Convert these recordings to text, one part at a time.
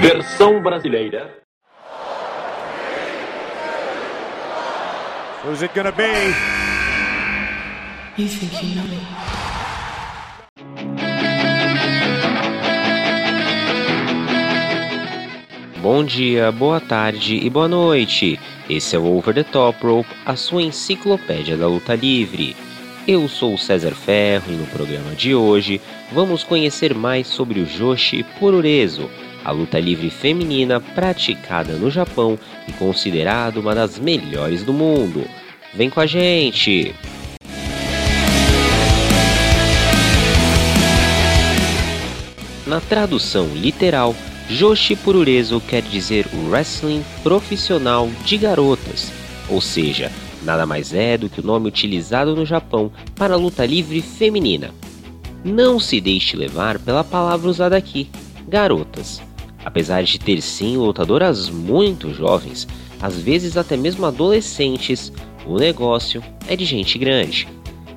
Versão brasileira. Who's it gonna be? You think you know me? Bom dia, boa tarde e boa noite. Esse é o Over the Top Rope, a sua enciclopédia da luta livre. Eu sou o César Ferro e no programa de hoje vamos conhecer mais sobre o Joshi Pururezo, a luta livre feminina praticada no Japão e considerada uma das melhores do mundo. Vem com a gente! Na tradução literal, Joshi Pururezo quer dizer wrestling profissional de garotas, ou seja, nada mais é do que o nome utilizado no Japão para a luta livre feminina. Não se deixe levar pela palavra usada aqui, garotas. Apesar de ter sim lutadoras muito jovens, às vezes até mesmo adolescentes, o negócio é de gente grande.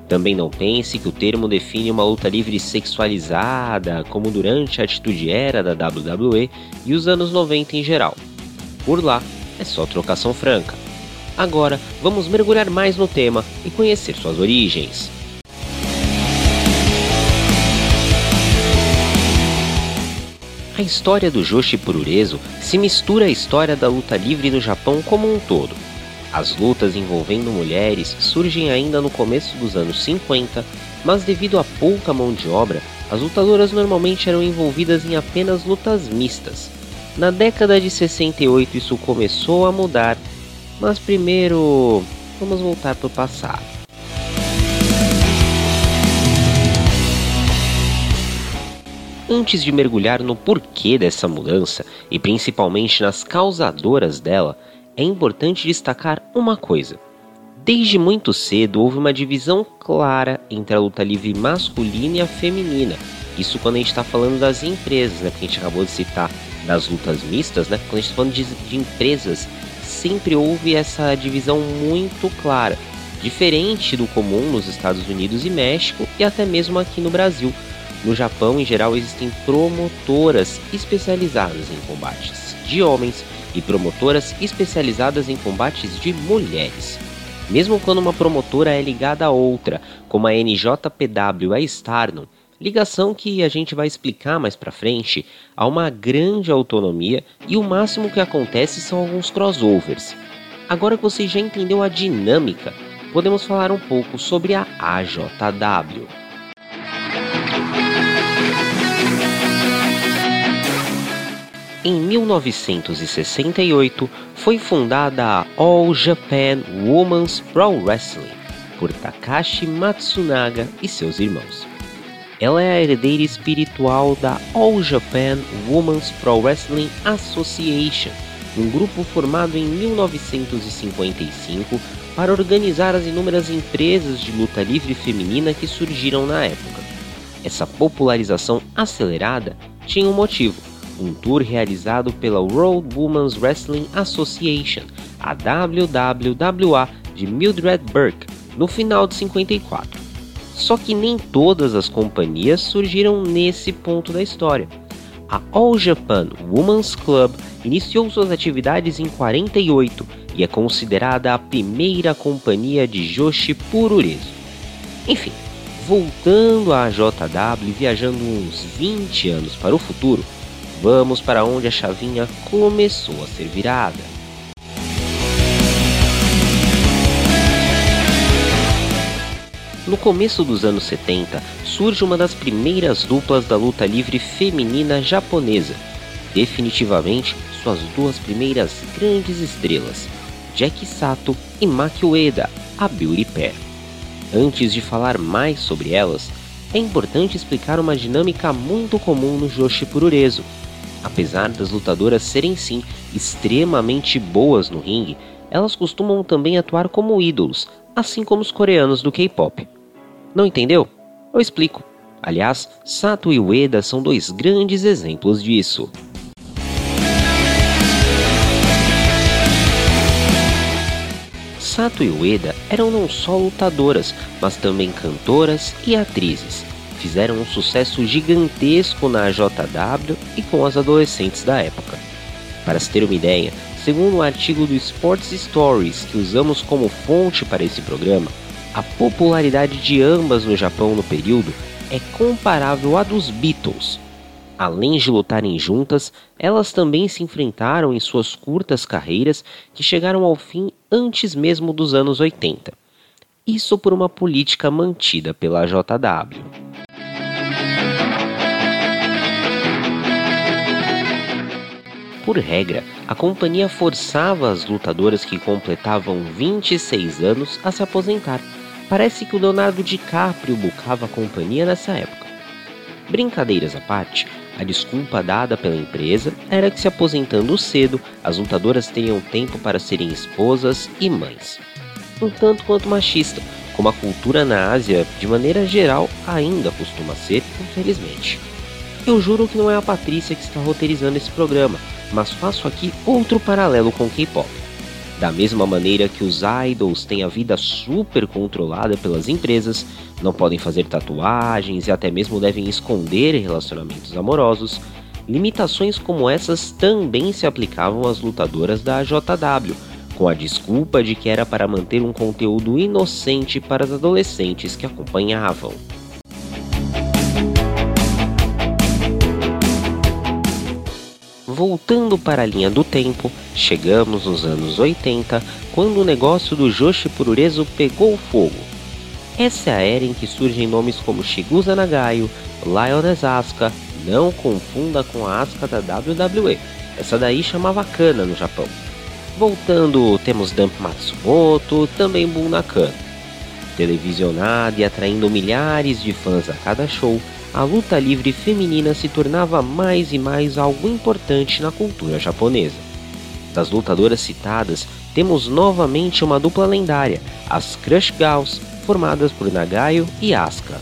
Também não pense que o termo define uma luta livre sexualizada, como durante a atitude era da WWE e os anos 90 em geral. Por lá, é só trocação franca. Agora, vamos mergulhar mais no tema e conhecer suas origens. A história do Joshi Pururezo se mistura à história da luta livre no Japão como um todo. As lutas envolvendo mulheres surgem ainda no começo dos anos 50, mas devido a pouca mão de obra, as lutadoras normalmente eram envolvidas em apenas lutas mistas. Na década de 68 isso começou a mudar, mas primeiro vamos voltar para o passado. Antes de mergulhar no porquê dessa mudança e principalmente nas causadoras dela, é importante destacar uma coisa. Desde muito cedo houve uma divisão clara entre a luta livre masculina e a feminina. Isso quando a gente está falando das empresas, né? Porque a gente acabou de citar das lutas mistas, né? Quando a gente está falando de, de empresas, sempre houve essa divisão muito clara. Diferente do comum nos Estados Unidos e México e até mesmo aqui no Brasil. No Japão, em geral, existem promotoras especializadas em combates de homens e promotoras especializadas em combates de mulheres. Mesmo quando uma promotora é ligada a outra, como a NJPW a Stardom, ligação que a gente vai explicar mais para frente, há uma grande autonomia e o máximo que acontece são alguns crossovers. Agora que você já entendeu a dinâmica, podemos falar um pouco sobre a AJW. Em 1968, foi fundada a All Japan Women's Pro Wrestling por Takashi Matsunaga e seus irmãos. Ela é a herdeira espiritual da All Japan Women's Pro Wrestling Association, um grupo formado em 1955 para organizar as inúmeras empresas de luta livre feminina que surgiram na época. Essa popularização acelerada tinha um motivo um tour realizado pela World Women's Wrestling Association, a WWWA de Mildred Burke, no final de 54. Só que nem todas as companhias surgiram nesse ponto da história. A All Japan Women's Club iniciou suas atividades em 48 e é considerada a primeira companhia de Joshi Pururezo. Enfim, voltando à JW e viajando uns 20 anos para o futuro, Vamos para onde a chavinha começou a ser virada. No começo dos anos 70, surge uma das primeiras duplas da luta livre feminina japonesa. Definitivamente, suas duas primeiras grandes estrelas, Jack Sato e Maki Ueda, a Beauty Pair. Antes de falar mais sobre elas, é importante explicar uma dinâmica muito comum no Joshi Pururezo, Apesar das lutadoras serem sim extremamente boas no ringue, elas costumam também atuar como ídolos, assim como os coreanos do K-pop. Não entendeu? Eu explico. Aliás, Sato e Ueda são dois grandes exemplos disso. Sato e Ueda eram não só lutadoras, mas também cantoras e atrizes. Fizeram um sucesso gigantesco na JW e com as adolescentes da época. Para se ter uma ideia, segundo um artigo do Sports Stories que usamos como fonte para esse programa, a popularidade de ambas no Japão no período é comparável à dos Beatles. Além de lutarem juntas, elas também se enfrentaram em suas curtas carreiras que chegaram ao fim antes mesmo dos anos 80. Isso por uma política mantida pela JW. Por regra, a companhia forçava as lutadoras que completavam 26 anos a se aposentar. Parece que o Leonardo DiCaprio bucava a companhia nessa época. Brincadeiras à parte, a desculpa dada pela empresa era que se aposentando cedo, as lutadoras teriam tempo para serem esposas e mães. Um tanto quanto machista, como a cultura na Ásia, de maneira geral, ainda costuma ser, infelizmente. Eu juro que não é a Patrícia que está roteirizando esse programa, mas faço aqui outro paralelo com K-pop. Da mesma maneira que os idols têm a vida super controlada pelas empresas, não podem fazer tatuagens e até mesmo devem esconder relacionamentos amorosos, limitações como essas também se aplicavam às lutadoras da JW, com a desculpa de que era para manter um conteúdo inocente para as adolescentes que acompanhavam. Voltando para a linha do tempo, chegamos nos anos 80, quando o negócio do Joshi Pururezo pegou fogo. Essa é a era em que surgem nomes como Shigusa Nagayo, Lioness Asuka, não confunda com a Asuka da WWE, essa daí chamava Kana no Japão. Voltando, temos Dump Matsumoto, também Bun Nakano. Televisionada e atraindo milhares de fãs a cada show, a luta livre feminina se tornava mais e mais algo importante na cultura japonesa. Das lutadoras citadas, temos novamente uma dupla lendária, as Crush Gals, formadas por Nagayo e Asuka.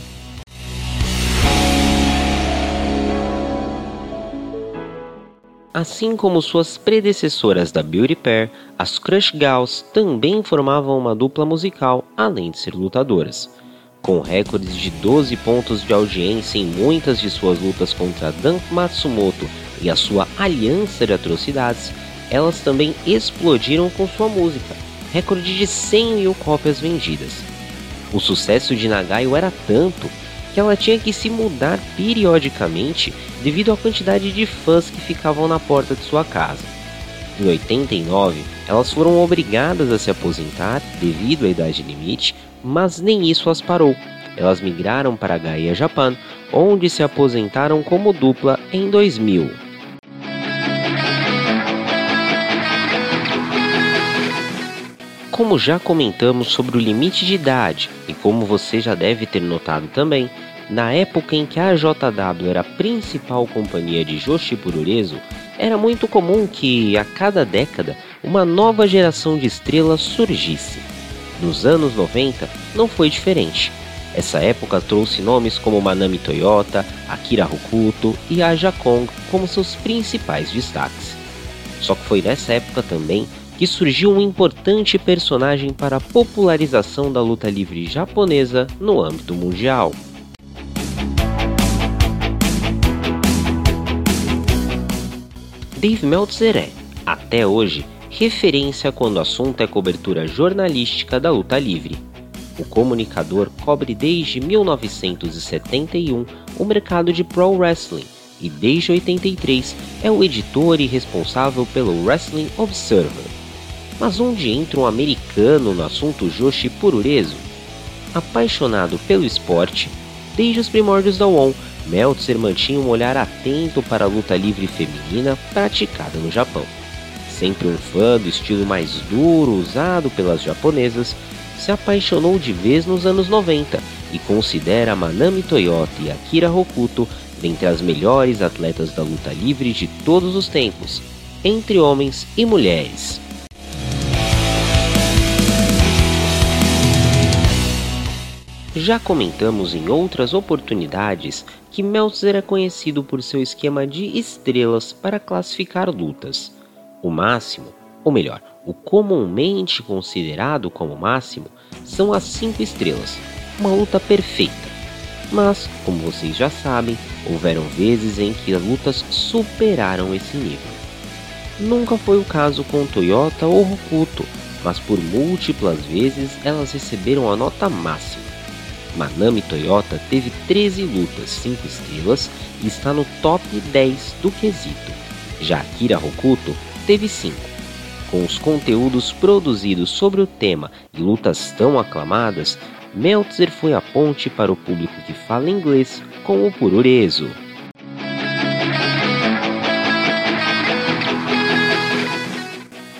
Assim como suas predecessoras da Beauty Pair, as Crush Gals também formavam uma dupla musical, além de ser lutadoras. Com recordes de 12 pontos de audiência em muitas de suas lutas contra Dan Matsumoto e a sua aliança de atrocidades, elas também explodiram com sua música, recorde de 100 mil cópias vendidas. O sucesso de Nagayo era tanto que ela tinha que se mudar periodicamente devido à quantidade de fãs que ficavam na porta de sua casa. Em 89, elas foram obrigadas a se aposentar devido à idade limite mas nem isso as parou. Elas migraram para Gaia Japan, onde se aposentaram como dupla em 2000. Como já comentamos sobre o limite de idade e como você já deve ter notado também, na época em que a JW era a principal companhia de Joshi Pururezo, era muito comum que, a cada década, uma nova geração de estrelas surgisse. Nos anos 90 não foi diferente. Essa época trouxe nomes como Manami Toyota, Akira Hokuto e Aja Kong como seus principais destaques. Só que foi nessa época também que surgiu um importante personagem para a popularização da luta livre japonesa no âmbito mundial. Dave Meltzer é, até hoje, referência quando o assunto é cobertura jornalística da luta livre. O comunicador cobre desde 1971 o mercado de pro wrestling e desde 83 é o editor e responsável pelo Wrestling Observer. Mas onde entra um americano no assunto Joshi Pururezo? Apaixonado pelo esporte, desde os primórdios da WON, Meltzer mantinha um olhar atento para a luta livre feminina praticada no Japão sempre um fã do estilo mais duro usado pelas japonesas, se apaixonou de vez nos anos 90 e considera Manami Toyota e Akira Hokuto dentre as melhores atletas da luta livre de todos os tempos, entre homens e mulheres. Já comentamos em outras oportunidades que Meltzer é conhecido por seu esquema de estrelas para classificar lutas. O máximo, ou melhor, o comumente considerado como máximo, são as cinco estrelas, uma luta perfeita. Mas, como vocês já sabem, houveram vezes em que as lutas superaram esse nível. Nunca foi o caso com Toyota ou Hokuto, mas por múltiplas vezes elas receberam a nota máxima. Manami Toyota teve 13 lutas 5 estrelas e está no top 10 do quesito. Já Akira Hokuto teve 5. Com os conteúdos produzidos sobre o tema e lutas tão aclamadas, Meltzer foi a ponte para o público que fala inglês com o Pururezo.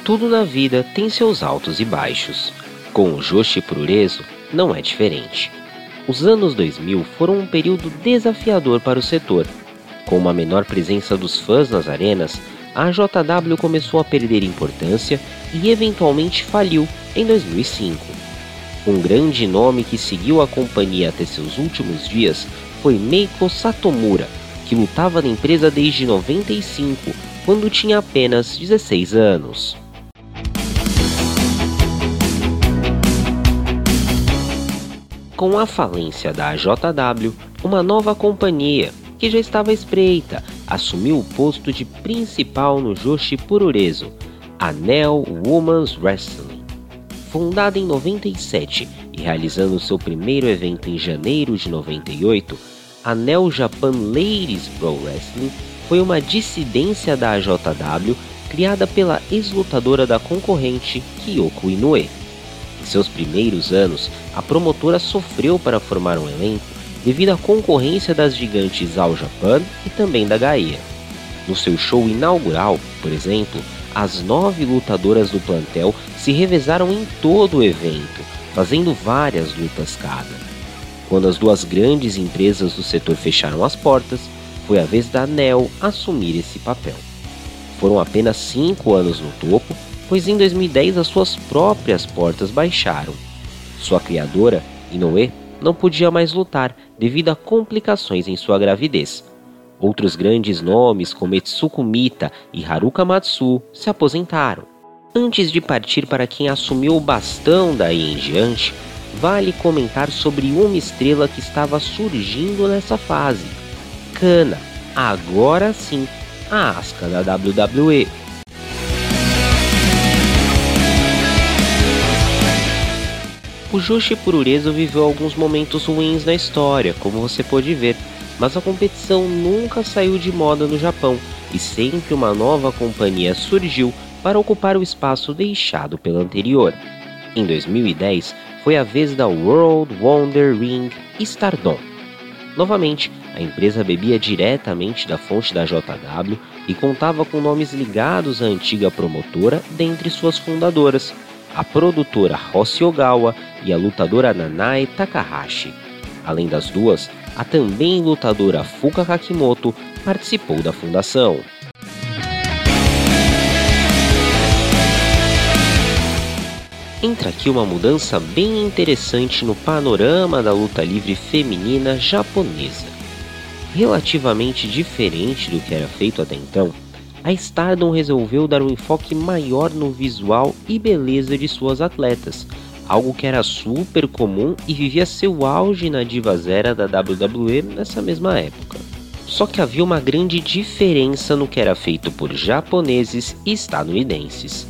Tudo na vida tem seus altos e baixos. Com o Joshi Pururezo não é diferente. Os anos 2000 foram um período desafiador para o setor. Com uma menor presença dos fãs nas arenas, a JW começou a perder importância e eventualmente faliu em 2005. Um grande nome que seguiu a companhia até seus últimos dias foi Meiko Satomura, que lutava na empresa desde 95, quando tinha apenas 16 anos. Com a falência da JW, uma nova companhia, que já estava espreita, assumiu o posto de principal no Joshi Pururezo, a Neo Women's Wrestling. Fundada em 97 e realizando seu primeiro evento em janeiro de 98, a Neo Japan Ladies Pro Wrestling foi uma dissidência da AJW criada pela ex-lutadora da concorrente Kyoko Inoue seus primeiros anos, a promotora sofreu para formar um elenco devido à concorrência das gigantes All Japan e também da Gaia. No seu show inaugural, por exemplo, as nove lutadoras do plantel se revezaram em todo o evento, fazendo várias lutas cada. Quando as duas grandes empresas do setor fecharam as portas, foi a vez da NEL assumir esse papel. Foram apenas cinco anos no topo pois em 2010 as suas próprias portas baixaram. Sua criadora, Inoue, não podia mais lutar devido a complicações em sua gravidez. Outros grandes nomes como Etsuko Mita e Haruka Matsu se aposentaram. Antes de partir para quem assumiu o bastão daí em diante, vale comentar sobre uma estrela que estava surgindo nessa fase. Kana, agora sim, a asca da WWE. O Joshi Pururezo viveu alguns momentos ruins na história, como você pode ver, mas a competição nunca saiu de moda no Japão e sempre uma nova companhia surgiu para ocupar o espaço deixado pela anterior. Em 2010, foi a vez da World Wonder Ring Stardom. Novamente, a empresa bebia diretamente da fonte da JW e contava com nomes ligados à antiga promotora dentre suas fundadoras, a produtora Hoshi Ogawa e a lutadora Nanae Takahashi. Além das duas, a também lutadora Fuka Kakimoto participou da fundação. Entra aqui uma mudança bem interessante no panorama da luta livre feminina japonesa. Relativamente diferente do que era feito até então, a Stardom resolveu dar um enfoque maior no visual e beleza de suas atletas, algo que era super comum e vivia seu auge na Divas Era da WWE nessa mesma época. Só que havia uma grande diferença no que era feito por japoneses e estadunidenses.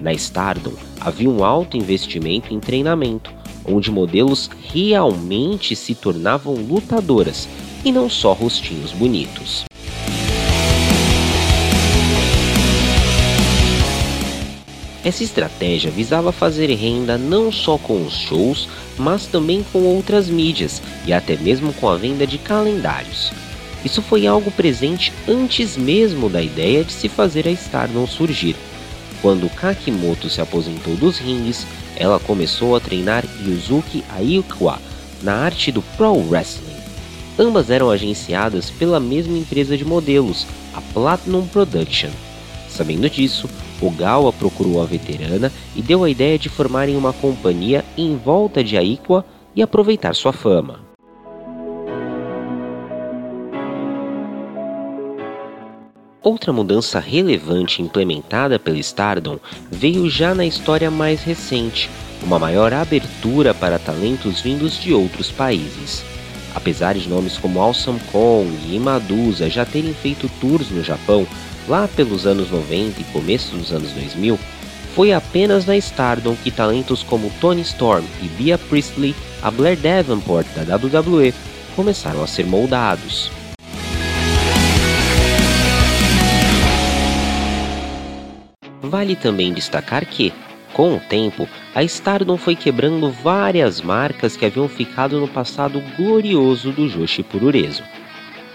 Na Stardom havia um alto investimento em treinamento, onde modelos realmente se tornavam lutadoras e não só rostinhos bonitos. Essa estratégia visava fazer renda não só com os shows, mas também com outras mídias e até mesmo com a venda de calendários. Isso foi algo presente antes mesmo da ideia de se fazer a Stardom surgir. Quando Kakimoto se aposentou dos rings, ela começou a treinar Yuzuki Aikawa na arte do Pro Wrestling. Ambas eram agenciadas pela mesma empresa de modelos, a Platinum Production. Sabendo disso, Ogawa procurou a veterana e deu a ideia de formarem uma companhia em volta de Aikwa e aproveitar sua fama. Outra mudança relevante implementada pela Stardom veio já na história mais recente, uma maior abertura para talentos vindos de outros países. Apesar de nomes como Awesome Kong e Madusa já terem feito tours no Japão lá pelos anos 90 e começo dos anos 2000, foi apenas na Stardom que talentos como Tony Storm e Bea Priestley, a Blair Davenport da WWE, começaram a ser moldados. Vale também destacar que, com o tempo, a Stardom foi quebrando várias marcas que haviam ficado no passado glorioso do Joshi Purureso.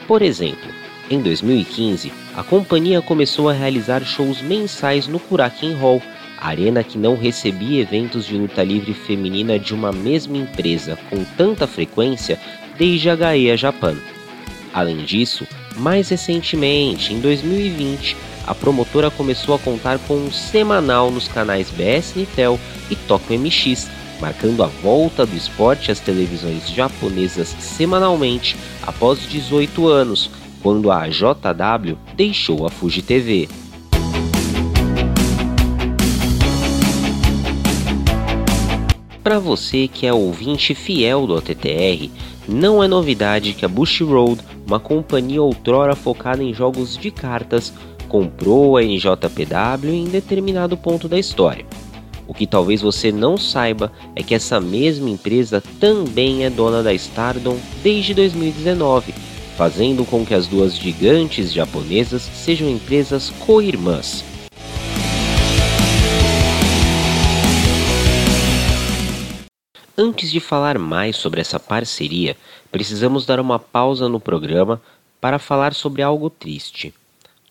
Por exemplo, em 2015, a companhia começou a realizar shows mensais no Kuraken Hall, arena que não recebia eventos de luta livre feminina de uma mesma empresa com tanta frequência desde a Gaia Japan. Além disso, mais recentemente, em 2020, a promotora começou a contar com um semanal nos canais BS Nitel e Tokyo MX, marcando a volta do esporte às televisões japonesas semanalmente após 18 anos, quando a JW deixou a Fuji TV. Para você que é ouvinte fiel do OTTR, não é novidade que a Bushiroad, uma companhia outrora focada em jogos de cartas, comprou a NJPW em determinado ponto da história. O que talvez você não saiba é que essa mesma empresa também é dona da Stardom desde 2019, fazendo com que as duas gigantes japonesas sejam empresas co-irmãs. Antes de falar mais sobre essa parceria, precisamos dar uma pausa no programa para falar sobre algo triste.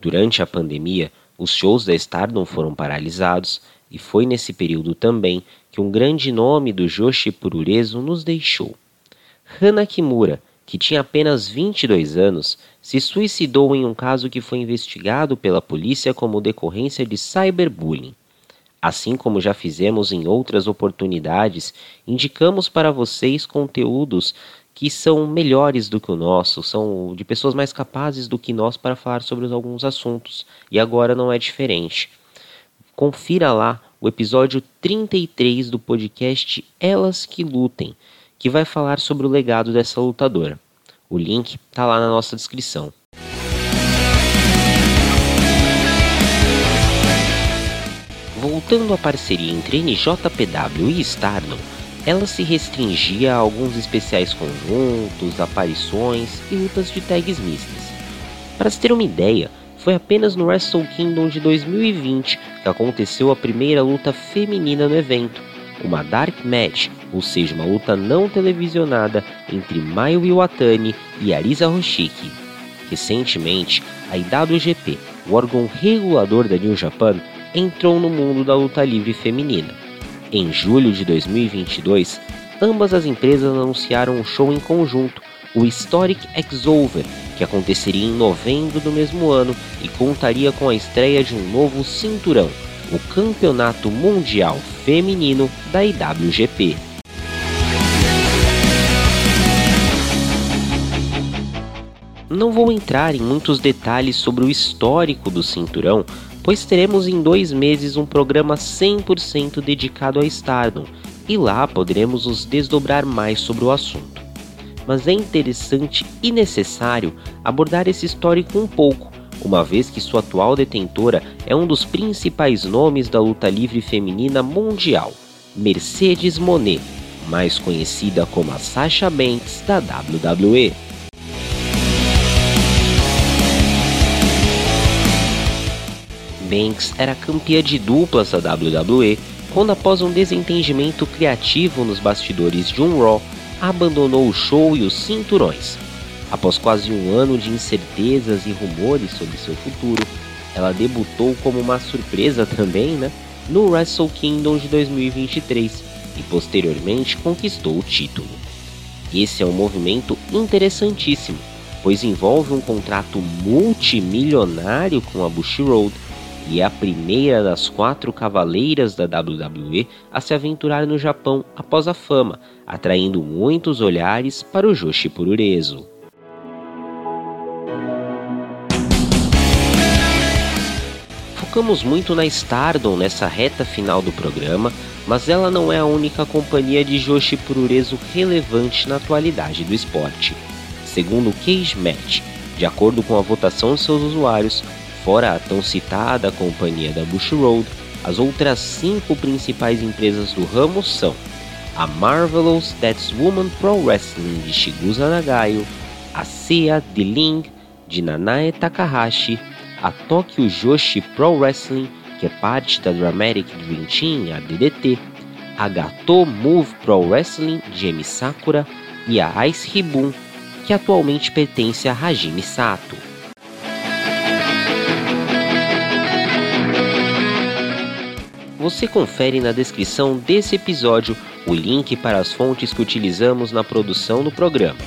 Durante a pandemia, os shows da Stardom foram paralisados e foi nesse período também que um grande nome do Joshi Purureso nos deixou. Hana Kimura, que tinha apenas 22 anos, se suicidou em um caso que foi investigado pela polícia como decorrência de cyberbullying. Assim como já fizemos em outras oportunidades, indicamos para vocês conteúdos que são melhores do que o nosso, são de pessoas mais capazes do que nós para falar sobre alguns assuntos, e agora não é diferente. Confira lá o episódio 33 do podcast Elas que Lutem, que vai falar sobre o legado dessa lutadora. O link está lá na nossa descrição. Voltando à parceria entre NJPW e Stardom, ela se restringia a alguns especiais conjuntos, aparições e lutas de tags mistas. Para se ter uma ideia, foi apenas no Wrestle Kingdom de 2020 que aconteceu a primeira luta feminina no evento, uma Dark Match, ou seja, uma luta não televisionada entre Mayu Iwatani e Arisa Hoshiki. Recentemente, a IWGP, o órgão regulador da New Japan, entrou no mundo da luta livre feminina. Em julho de 2022, ambas as empresas anunciaram um show em conjunto, o Historic Exover, que aconteceria em novembro do mesmo ano e contaria com a estreia de um novo cinturão, o Campeonato Mundial Feminino da IWGP. Não vou entrar em muitos detalhes sobre o histórico do cinturão, pois teremos em dois meses um programa 100% dedicado a Stardom e lá poderemos nos desdobrar mais sobre o assunto. Mas é interessante e necessário abordar esse histórico um pouco, uma vez que sua atual detentora é um dos principais nomes da luta livre feminina mundial, Mercedes Monet, mais conhecida como a Sasha Banks da WWE. Banks era campeã de duplas da WWE quando, após um desentendimento criativo nos bastidores de um Raw, abandonou o show e os cinturões. Após quase um ano de incertezas e rumores sobre seu futuro, ela debutou como uma surpresa também, né, no Wrestle Kingdom de 2023 e posteriormente conquistou o título. Esse é um movimento interessantíssimo, pois envolve um contrato multimilionário com a Bushiroad e é a primeira das quatro cavaleiras da WWE a se aventurar no Japão após a fama, atraindo muitos olhares para o Joshi Purureso. Focamos muito na Stardom nessa reta final do programa, mas ela não é a única companhia de Joshi Purureso relevante na atualidade do esporte. Segundo o Cage Match, de acordo com a votação de seus usuários, fora a tão citada companhia da Bush Road, as outras cinco principais empresas do ramo são a Marvelous That's Woman Pro Wrestling de Shigusa Nagayo, a Seiya The Ling de Nanae Takahashi, a Tokyo Joshi Pro Wrestling, que é parte da Dramatic Dream Team, a DDT, a Gato Move Pro Wrestling de Emi Sakura e a Ice Ribbon, que atualmente pertence a Hajime Sato. Você confere na descrição desse episódio o link para as fontes que utilizamos na produção do programa.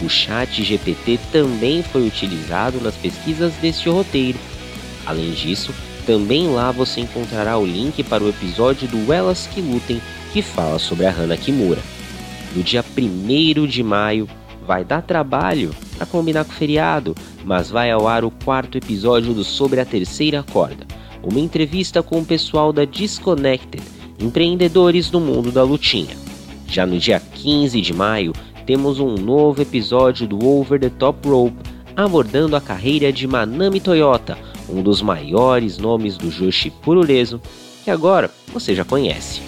O chat GPT também foi utilizado nas pesquisas deste roteiro. Além disso, também lá você encontrará o link para o episódio do Elas que Lutem, que fala sobre a Hana Kimura. No dia 1 de maio, vai dar trabalho para combinar com o feriado, mas vai ao ar o quarto episódio do Sobre a Terceira Corda, uma entrevista com o pessoal da Disconnected, empreendedores do mundo da lutinha. Já no dia 15 de maio, temos um novo episódio do Over the Top Rope abordando a carreira de Manami Toyota, um dos maiores nomes do Joshi Purureso, que agora você já conhece.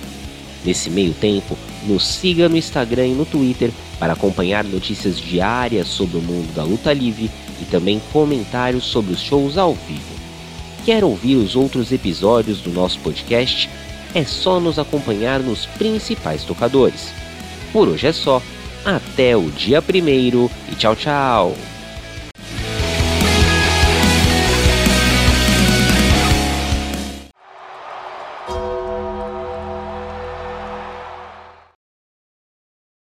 Nesse meio tempo, nos siga no Instagram e no Twitter para acompanhar notícias diárias sobre o mundo da luta livre e também comentários sobre os shows ao vivo. Quer ouvir os outros episódios do nosso podcast? É só nos acompanhar nos principais tocadores. Por hoje é só. Até o dia primeiro e tchau, tchau!